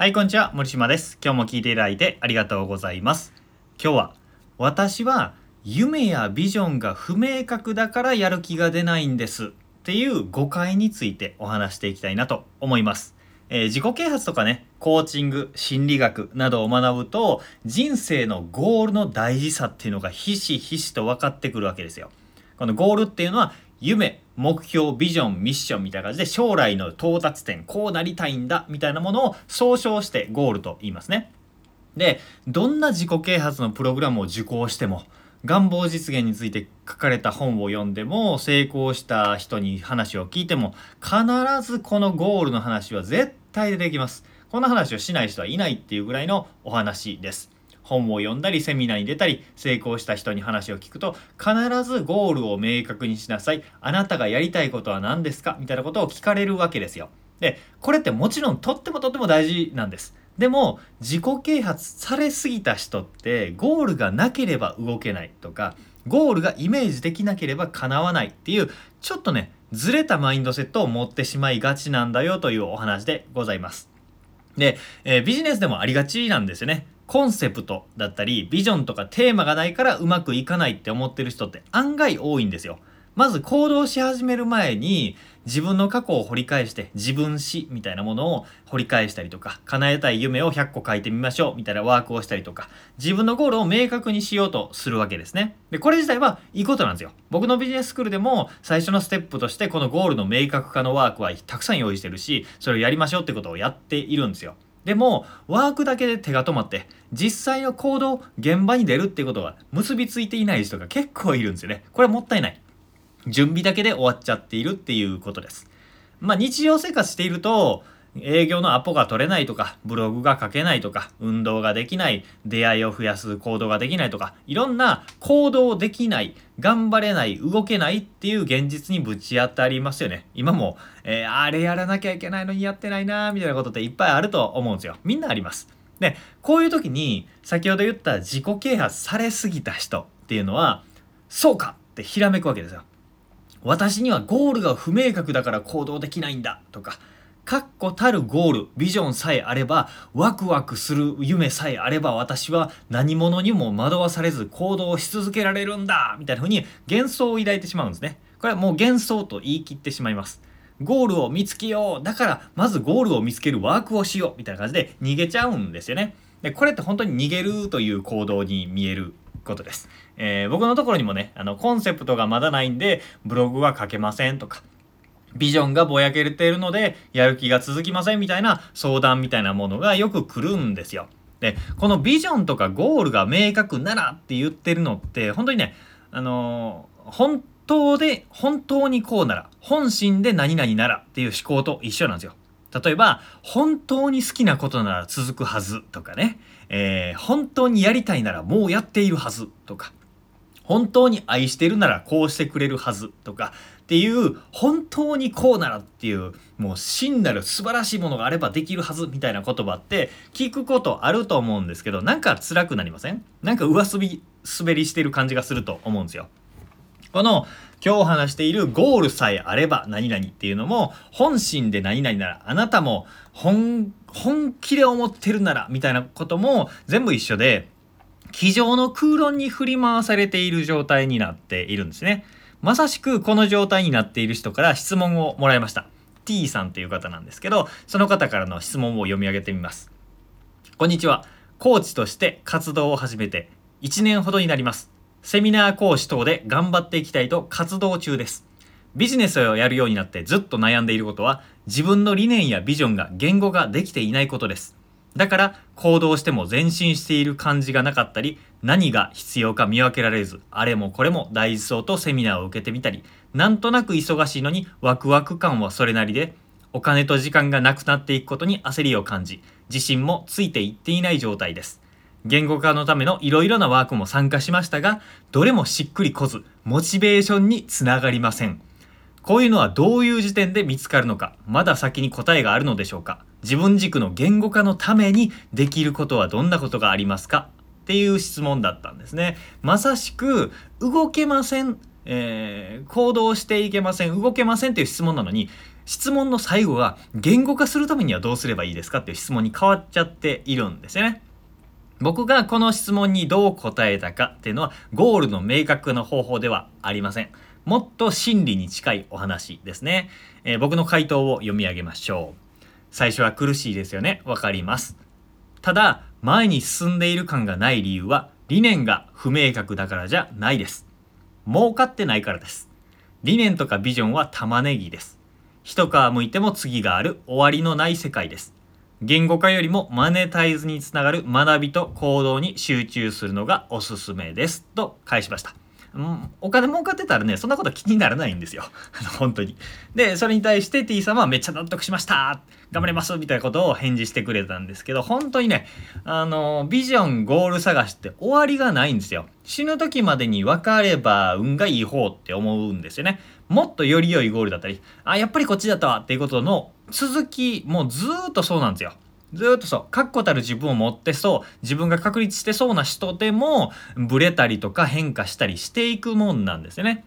はい、こんにちは。森島です。今日も聞いていただいてありがとうございます。今日は、私は夢やビジョンが不明確だからやる気が出ないんですっていう誤解についてお話していきたいなと思います。えー、自己啓発とかね、コーチング、心理学などを学ぶと、人生のゴールの大事さっていうのがひしひしと分かってくるわけですよ。このゴールっていうのは夢、目標、ビジョン、ミッションみたいな感じで将来の到達点、こうなりたいんだみたいなものを総称してゴールと言いますね。で、どんな自己啓発のプログラムを受講しても、願望実現について書かれた本を読んでも、成功した人に話を聞いても、必ずこのゴールの話は絶対出てきます。この話をしない人はいないっていうぐらいのお話です。本を読んだりセミナーに出たり成功した人に話を聞くと必ずゴールを明確にしなさい。あなたがやりたいことは何ですかみたいなことを聞かれるわけですよ。でこれってもちろんとってもとっても大事なんです。でも自己啓発されすぎた人ってゴールがなければ動けないとかゴールがイメージできなければ叶わないっていうちょっとねずれたマインドセットを持ってしまいがちなんだよというお話でございます。で、えー、ビジネスでもありがちなんですよね。コンセプトだったり、ビジョンとかテーマがないからうまくいかないって思ってる人って案外多いんですよ。まず行動し始める前に自分の過去を掘り返して自分史みたいなものを掘り返したりとか叶えたい夢を100個書いてみましょうみたいなワークをしたりとか自分のゴールを明確にしようとするわけですね。で、これ自体はいいことなんですよ。僕のビジネススクールでも最初のステップとしてこのゴールの明確化のワークはたくさん用意してるしそれをやりましょうってことをやっているんですよ。でもワークだけで手が止まって実際の行動現場に出るっていうことは結びついていない人が結構いるんですよね。これはもったいない。準備だけで終わっちゃっているっていうことです。まあ日常生活していると営業のアポが取れないとか、ブログが書けないとか、運動ができない、出会いを増やす行動ができないとか、いろんな行動できない、頑張れない、動けないっていう現実にぶち当たりますよね。今も、えー、あれやらなきゃいけないのにやってないなーみたいなことっていっぱいあると思うんですよ。みんなあります。で、こういう時に、先ほど言った自己啓発されすぎた人っていうのは、そうかってひらめくわけですよ。私にはゴールが不明確だから行動できないんだとか、確固たるゴール、ビジョンさえあれば、ワクワクする夢さえあれば、私は何者にも惑わされず行動し続けられるんだみたいな風に幻想を抱いてしまうんですね。これはもう幻想と言い切ってしまいます。ゴールを見つけよう。だから、まずゴールを見つけるワークをしよう。みたいな感じで逃げちゃうんですよね。で、これって本当に逃げるという行動に見えることです。えー、僕のところにもね、あの、コンセプトがまだないんで、ブログは書けませんとか、ビジョンがぼやけているので、やる気が続きませんみたいな相談みたいなものがよく来るんですよ。で、このビジョンとかゴールが明確ならって言ってるのって、本当にね、あのー、本当で、本当にこうなら、本心で何々ならっていう思考と一緒なんですよ。例えば、本当に好きなことなら続くはずとかね、えー、本当にやりたいならもうやっているはずとか、本当に愛してるならこうしてくれるはずとかっていう本当にこうならっていうもう真なる素晴らしいものがあればできるはずみたいな言葉って聞くことあると思うんですけどなんか辛くなりません？なんか上滑り滑りしてる感じがすると思うんですよ。この今日話しているゴールさえあれば何々っていうのも本心で何々ならあなたも本本気で思ってるならみたいなことも全部一緒で机上の空論に振り回されている状態になっているんですね。まさしくこの状態になっている人から質問をもらいました。T さんという方なんですけど、その方からの質問を読み上げてみます。こんにちは。コーチとして活動を始めて1年ほどになります。セミナー講師等で頑張っていきたいと活動中です。ビジネスをやるようになってずっと悩んでいることは自分の理念やビジョンが言語ができていないことです。だから行動しても前進している感じがなかったり何が必要か見分けられずあれもこれも大事そうとセミナーを受けてみたりなんとなく忙しいのにワクワク感はそれなりでお金と時間がなくなっていくことに焦りを感じ自信もついていっていない状態です。言語化のためのいろいろなワークも参加しましたがどれもしっくりこずモチベーションにつながりません。こういうのはどういう時点で見つかるのかまだ先に答えがあるのでしょうか自分軸の言語化のためにできることはどんなことがありますか？っていう質問だったんですね。まさしく動けません、えー、行動していけません動けませんっていう質問なのに質問の最後が言語化するためにはどうすればいいですか？っていう質問に変わっちゃっているんですよね。僕がこの質問にどう答えたかっていうのはゴールの明確な方法ではありません。もっと真理に近いお話ですね。えー、僕の回答を読み上げましょう。最初は苦しいですよね。わかります。ただ、前に進んでいる感がない理由は理念が不明確だからじゃないです。儲かってないからです。理念とかビジョンは玉ねぎです。一皮むいても次がある終わりのない世界です。言語化よりもマネタイズにつながる学びと行動に集中するのがおすすめです。と返しました。うん、お金儲かってたらね、そんなこと気にならないんですよ。本当に。で、それに対して T 様はめっちゃ納得しました頑張りますみたいなことを返事してくれたんですけど、本当にね、あの、ビジョン、ゴール探しって終わりがないんですよ。死ぬ時までに分かれば運がいい方って思うんですよね。もっとより良いゴールだったり、あ、やっぱりこっちだったわっていうことの続き、もうずーっとそうなんですよ。ずっとそう、確固たる自分を持ってそう、自分が確立してそうな人でも、ブレたりとか変化したりしていくもんなんですよね。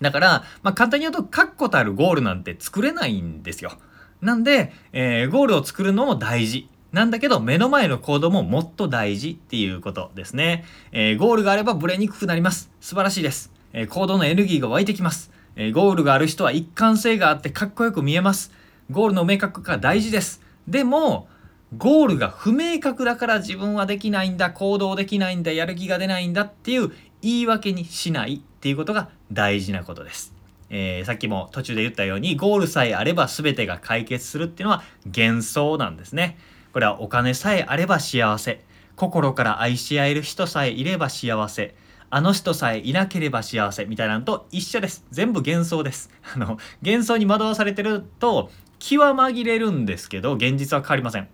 だから、まあ、簡単に言うと、確固たるゴールなんて作れないんですよ。なんで、えー、ゴールを作るのも大事。なんだけど、目の前の行動ももっと大事っていうことですね。えー、ゴールがあればブレにくくなります。素晴らしいです。えー、行動のエネルギーが湧いてきます。えゴールがある人は一貫性があってかっこよく見えます。ゴールの明確化大事です。でも、ゴールが不明確だから自分はできないんだ、行動できないんだ、やる気が出ないんだっていう言い訳にしないっていうことが大事なことです。えー、さっきも途中で言ったようにゴールさえあれば全てが解決するっていうのは幻想なんですね。これはお金さえあれば幸せ。心から愛し合える人さえいれば幸せ。あの人さえいなければ幸せみたいなのと一緒です。全部幻想です。あの、幻想に惑わされてると気は紛れるんですけど、現実は変わりません。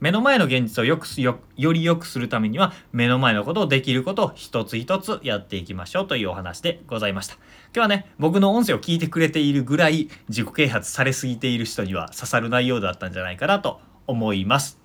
目の前の現実をよくよより良くするためには目の前のことをできることを一つ一つやっていきましょうというお話でございました今日はね僕の音声を聞いてくれているぐらい自己啓発されすぎている人には刺さる内容だったんじゃないかなと思います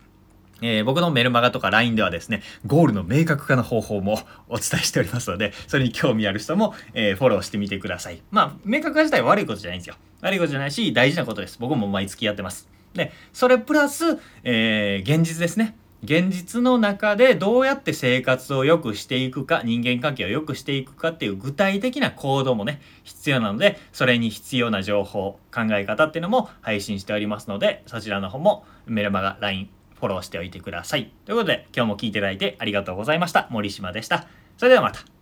えー、僕のメルマガとか LINE ではですね、ゴールの明確化の方法もお伝えしておりますので、それに興味ある人も、えー、フォローしてみてください。まあ、明確化自体は悪いことじゃないんですよ。悪いことじゃないし、大事なことです。僕も毎月やってます。で、それプラス、えー、現実ですね。現実の中でどうやって生活を良くしていくか、人間関係を良くしていくかっていう具体的な行動もね、必要なので、それに必要な情報、考え方っていうのも配信しておりますので、そちらの方もメルマガ、LINE、フォローしておいてください。ということで、今日も聞いていただいてありがとうございました。森島でした。それではまた。